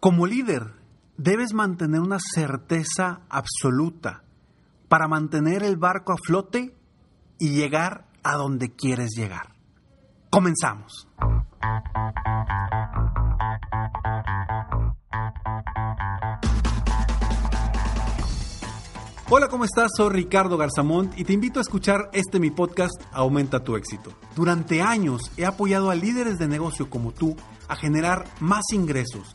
Como líder, debes mantener una certeza absoluta para mantener el barco a flote y llegar a donde quieres llegar. Comenzamos. Hola, ¿cómo estás? Soy Ricardo Garzamont y te invito a escuchar este mi podcast Aumenta tu éxito. Durante años he apoyado a líderes de negocio como tú a generar más ingresos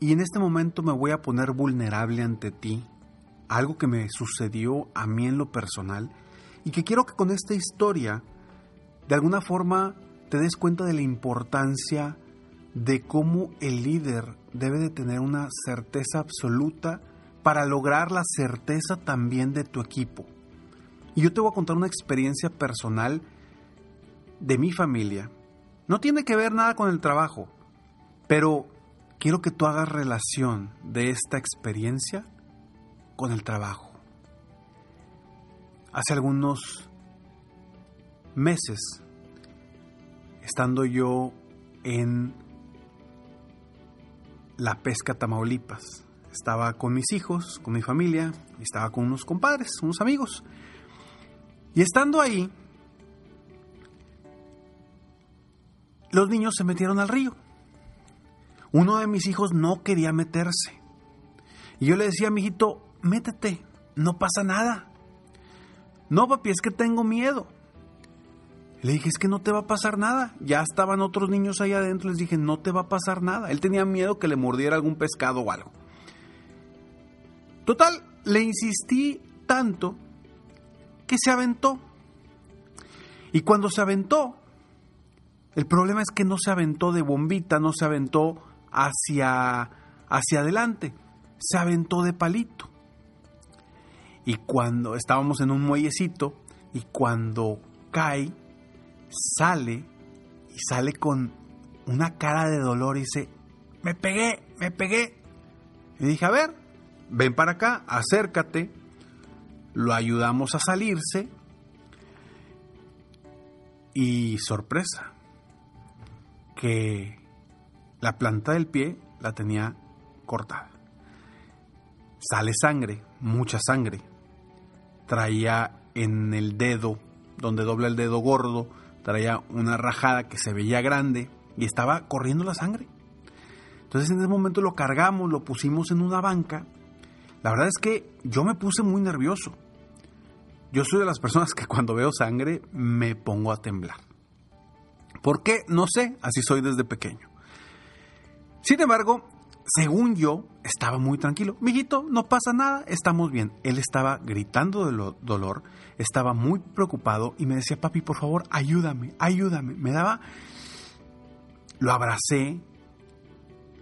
y en este momento me voy a poner vulnerable ante ti, algo que me sucedió a mí en lo personal y que quiero que con esta historia de alguna forma te des cuenta de la importancia de cómo el líder debe de tener una certeza absoluta para lograr la certeza también de tu equipo. Y yo te voy a contar una experiencia personal de mi familia. No tiene que ver nada con el trabajo, pero quiero que tú hagas relación de esta experiencia con el trabajo. Hace algunos meses, estando yo en la pesca Tamaulipas, estaba con mis hijos, con mi familia, estaba con unos compadres, unos amigos. Y estando ahí, los niños se metieron al río. Uno de mis hijos no quería meterse. Y yo le decía a mi hijito, métete, no pasa nada. No, papi, es que tengo miedo. Le dije, es que no te va a pasar nada. Ya estaban otros niños ahí adentro, les dije, no te va a pasar nada. Él tenía miedo que le mordiera algún pescado o algo. Total, le insistí tanto que se aventó. Y cuando se aventó, el problema es que no se aventó de bombita, no se aventó hacia, hacia adelante. Se aventó de palito. Y cuando estábamos en un muellecito y cuando cae, sale y sale con una cara de dolor y dice, me pegué, me pegué. Y dije, a ver, ven para acá, acércate, lo ayudamos a salirse y sorpresa, que la planta del pie la tenía cortada. Sale sangre, mucha sangre. Traía en el dedo, donde dobla el dedo gordo, traía una rajada que se veía grande y estaba corriendo la sangre. Entonces en ese momento lo cargamos, lo pusimos en una banca. La verdad es que yo me puse muy nervioso. Yo soy de las personas que cuando veo sangre me pongo a temblar. ¿Por qué? No sé, así soy desde pequeño. Sin embargo, según yo, estaba muy tranquilo. Mijito, no pasa nada, estamos bien. Él estaba gritando de dolor, estaba muy preocupado y me decía, papi, por favor, ayúdame, ayúdame. Me daba... Lo abracé,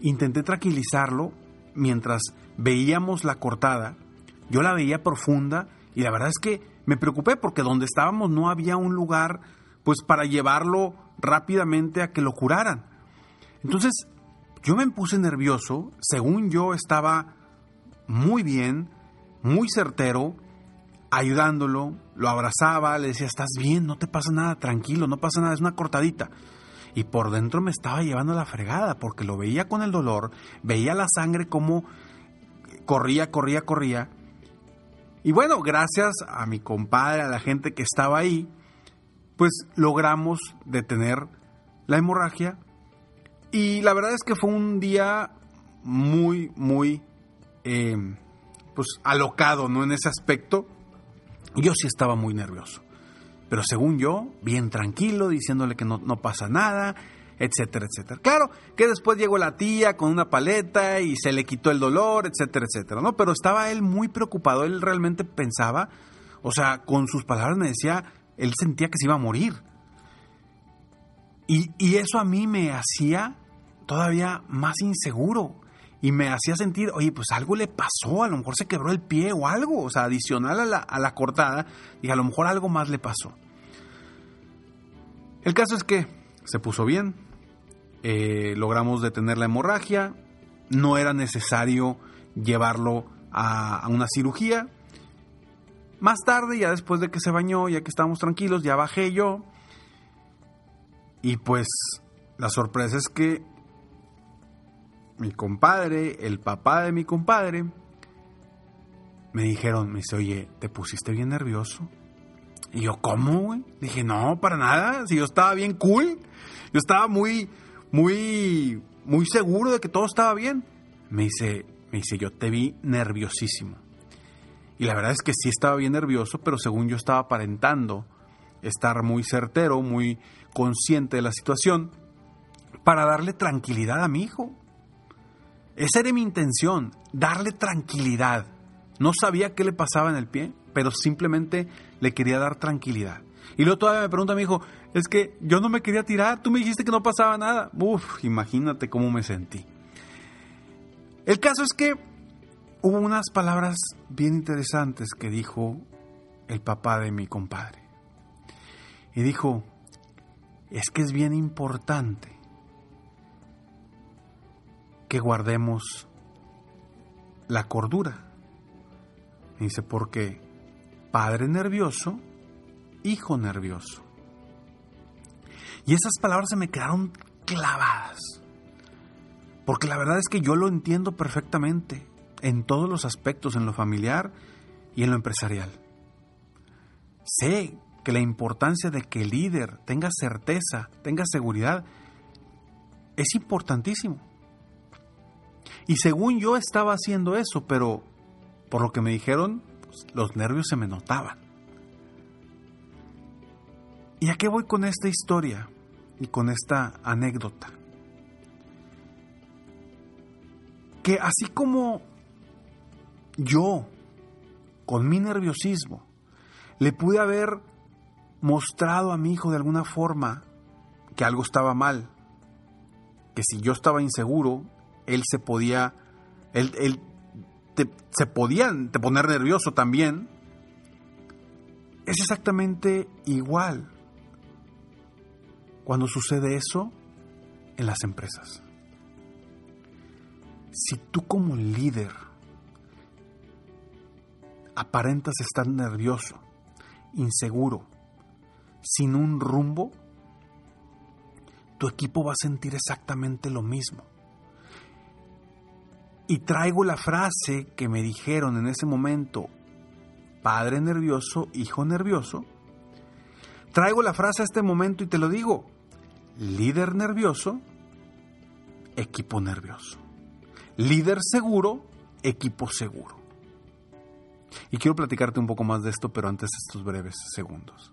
intenté tranquilizarlo mientras veíamos la cortada. Yo la veía profunda y la verdad es que me preocupé porque donde estábamos no había un lugar pues para llevarlo rápidamente a que lo curaran. Entonces yo me puse nervioso, según yo estaba muy bien, muy certero, ayudándolo, lo abrazaba, le decía, estás bien, no te pasa nada, tranquilo, no pasa nada, es una cortadita. Y por dentro me estaba llevando la fregada, porque lo veía con el dolor, veía la sangre como corría, corría, corría. Y bueno, gracias a mi compadre, a la gente que estaba ahí, pues logramos detener la hemorragia. Y la verdad es que fue un día muy, muy, eh, pues alocado, ¿no? En ese aspecto. Yo sí estaba muy nervioso. Pero según yo, bien tranquilo, diciéndole que no, no pasa nada, etcétera, etcétera. Claro que después llegó la tía con una paleta y se le quitó el dolor, etcétera, etcétera, ¿no? Pero estaba él muy preocupado, él realmente pensaba, o sea, con sus palabras me decía, él sentía que se iba a morir. Y, y eso a mí me hacía todavía más inseguro y me hacía sentir, oye, pues algo le pasó, a lo mejor se quebró el pie o algo, o sea, adicional a la, a la cortada, y a lo mejor algo más le pasó. El caso es que se puso bien, eh, logramos detener la hemorragia, no era necesario llevarlo a, a, una cirugía. Más tarde, ya después de que se bañó, ya que estábamos tranquilos, ya bajé yo. Y pues la sorpresa es que mi compadre, el papá de mi compadre, me dijeron, me dice, oye, ¿te pusiste bien nervioso? Y yo, ¿cómo, güey? Dije, no, para nada, si yo estaba bien cool, yo estaba muy, muy, muy seguro de que todo estaba bien. Me dice, me dice, yo te vi nerviosísimo. Y la verdad es que sí estaba bien nervioso, pero según yo estaba aparentando estar muy certero, muy consciente de la situación, para darle tranquilidad a mi hijo. Esa era mi intención, darle tranquilidad. No sabía qué le pasaba en el pie, pero simplemente le quería dar tranquilidad. Y luego todavía me pregunta mi hijo, es que yo no me quería tirar, tú me dijiste que no pasaba nada. Uf, imagínate cómo me sentí. El caso es que hubo unas palabras bien interesantes que dijo el papá de mi compadre. Y dijo, es que es bien importante que guardemos la cordura. Dice, porque padre nervioso, hijo nervioso. Y esas palabras se me quedaron clavadas. Porque la verdad es que yo lo entiendo perfectamente en todos los aspectos, en lo familiar y en lo empresarial. Sé que la importancia de que el líder tenga certeza, tenga seguridad, es importantísimo. Y según yo estaba haciendo eso, pero por lo que me dijeron, pues, los nervios se me notaban. ¿Y a qué voy con esta historia? y con esta anécdota. Que así como yo, con mi nerviosismo, le pude haber mostrado a mi hijo de alguna forma que algo estaba mal, que si yo estaba inseguro, él se podía, él, él te, se podía te poner nervioso también, es exactamente igual cuando sucede eso en las empresas. Si tú como líder aparentas estar nervioso, inseguro, sin un rumbo, tu equipo va a sentir exactamente lo mismo. Y traigo la frase que me dijeron en ese momento, padre nervioso, hijo nervioso. Traigo la frase a este momento y te lo digo, líder nervioso, equipo nervioso. Líder seguro, equipo seguro. Y quiero platicarte un poco más de esto, pero antes estos breves segundos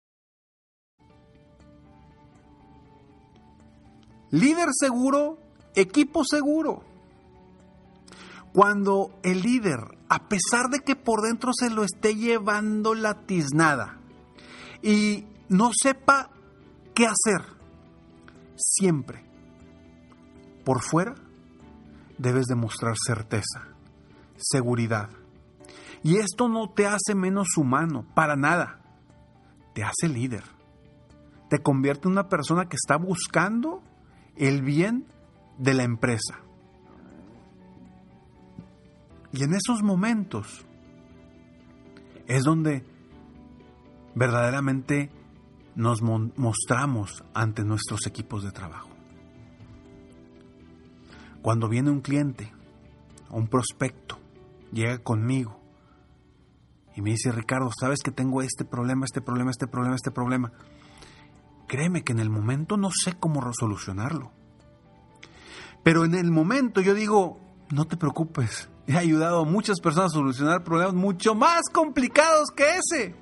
Líder seguro, equipo seguro. Cuando el líder, a pesar de que por dentro se lo esté llevando la tiznada y no sepa qué hacer, siempre, por fuera, debes demostrar certeza, seguridad. Y esto no te hace menos humano, para nada. Te hace líder. Te convierte en una persona que está buscando el bien de la empresa. Y en esos momentos es donde verdaderamente nos mostramos ante nuestros equipos de trabajo. Cuando viene un cliente un prospecto, llega conmigo y me dice, Ricardo, sabes que tengo este problema, este problema, este problema, este problema. Créeme que en el momento no sé cómo solucionarlo. Pero en el momento yo digo, no te preocupes, he ayudado a muchas personas a solucionar problemas mucho más complicados que ese.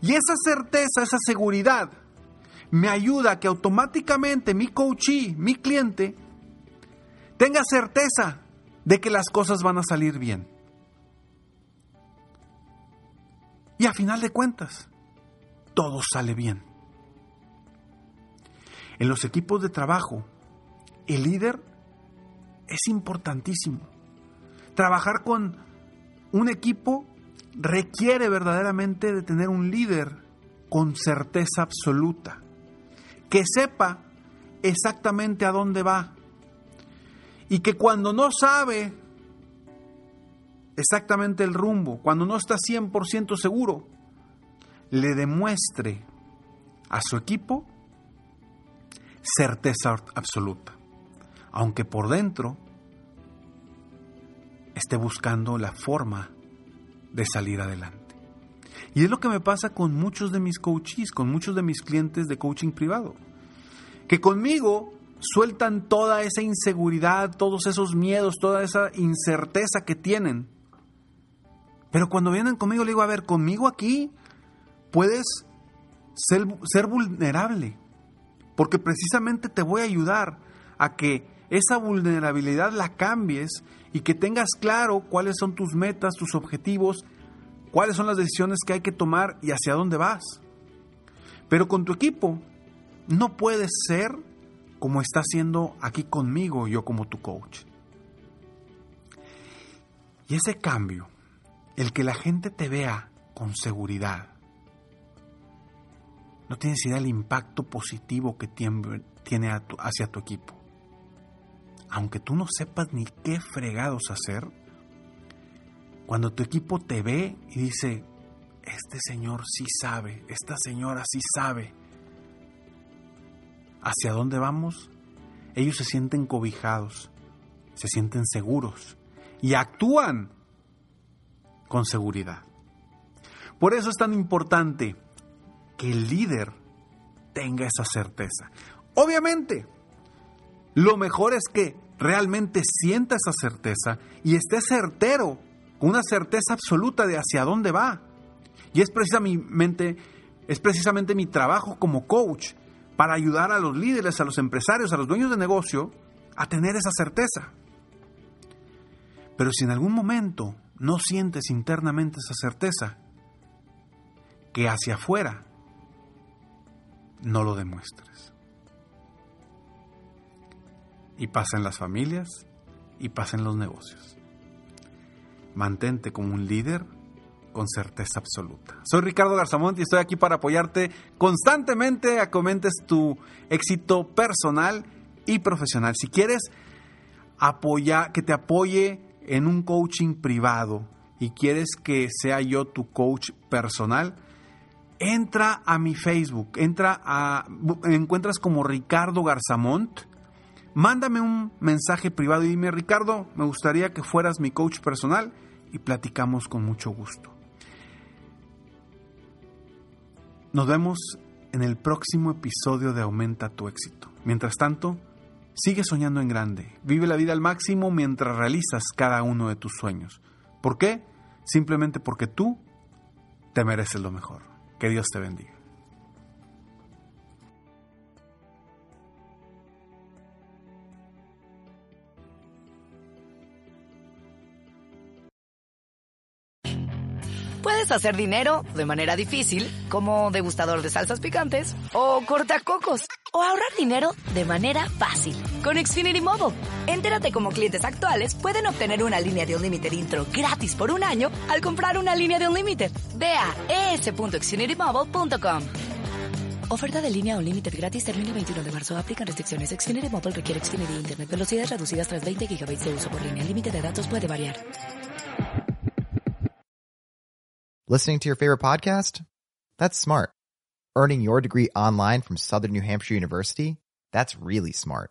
Y esa certeza, esa seguridad, me ayuda a que automáticamente mi coachee, mi cliente, tenga certeza de que las cosas van a salir bien. Y a final de cuentas, todo sale bien. En los equipos de trabajo, el líder es importantísimo. Trabajar con un equipo requiere verdaderamente de tener un líder con certeza absoluta, que sepa exactamente a dónde va y que cuando no sabe exactamente el rumbo, cuando no está 100% seguro, le demuestre a su equipo certeza absoluta, aunque por dentro esté buscando la forma de salir adelante. Y es lo que me pasa con muchos de mis coaches, con muchos de mis clientes de coaching privado, que conmigo sueltan toda esa inseguridad, todos esos miedos, toda esa incerteza que tienen. Pero cuando vienen conmigo, le digo, a ver, conmigo aquí puedes ser, ser vulnerable, porque precisamente te voy a ayudar a que esa vulnerabilidad la cambies y que tengas claro cuáles son tus metas, tus objetivos, cuáles son las decisiones que hay que tomar y hacia dónde vas. Pero con tu equipo no puedes ser como está haciendo aquí conmigo yo como tu coach. Y ese cambio, el que la gente te vea con seguridad, no tienes idea del impacto positivo que tiene, hacia tu equipo. Aunque tú no sepas ni qué fregados hacer, cuando tu equipo te ve y dice, este señor sí sabe, esta señora sí sabe hacia dónde vamos, ellos se sienten cobijados, se sienten seguros y actúan con seguridad. Por eso es tan importante que el líder tenga esa certeza. Obviamente, lo mejor es que realmente sienta esa certeza y esté certero, con una certeza absoluta de hacia dónde va. Y es precisamente, es precisamente mi trabajo como coach para ayudar a los líderes, a los empresarios, a los dueños de negocio a tener esa certeza. Pero si en algún momento no sientes internamente esa certeza, que hacia afuera no lo demuestres. Y pasa en las familias y pasa en los negocios. Mantente como un líder con certeza absoluta. Soy Ricardo Garzamont y estoy aquí para apoyarte constantemente a tu éxito personal y profesional. Si quieres apoyar, que te apoye en un coaching privado y quieres que sea yo tu coach personal, entra a mi Facebook, entra a encuentras como Ricardo Garzamont. Mándame un mensaje privado y dime, Ricardo, me gustaría que fueras mi coach personal y platicamos con mucho gusto. Nos vemos en el próximo episodio de Aumenta tu éxito. Mientras tanto, sigue soñando en grande. Vive la vida al máximo mientras realizas cada uno de tus sueños. ¿Por qué? Simplemente porque tú te mereces lo mejor. Que Dios te bendiga. Puedes hacer dinero de manera difícil, como degustador de salsas picantes, o cortacocos, o ahorrar dinero de manera fácil con Xfinity Mobile. Entérate cómo clientes actuales pueden obtener una línea de un límite intro gratis por un año al comprar una línea de un límite. Ve a es.xfinitymobile.com. Oferta de línea o límite gratis termina el 21 de marzo. Aplican restricciones. Xfinity Mobile requiere Xfinity Internet. Velocidades reducidas tras 20 GB de uso por línea. El límite de datos puede variar. Listening to your favorite podcast? That's smart. Earning your degree online from Southern New Hampshire University? That's really smart.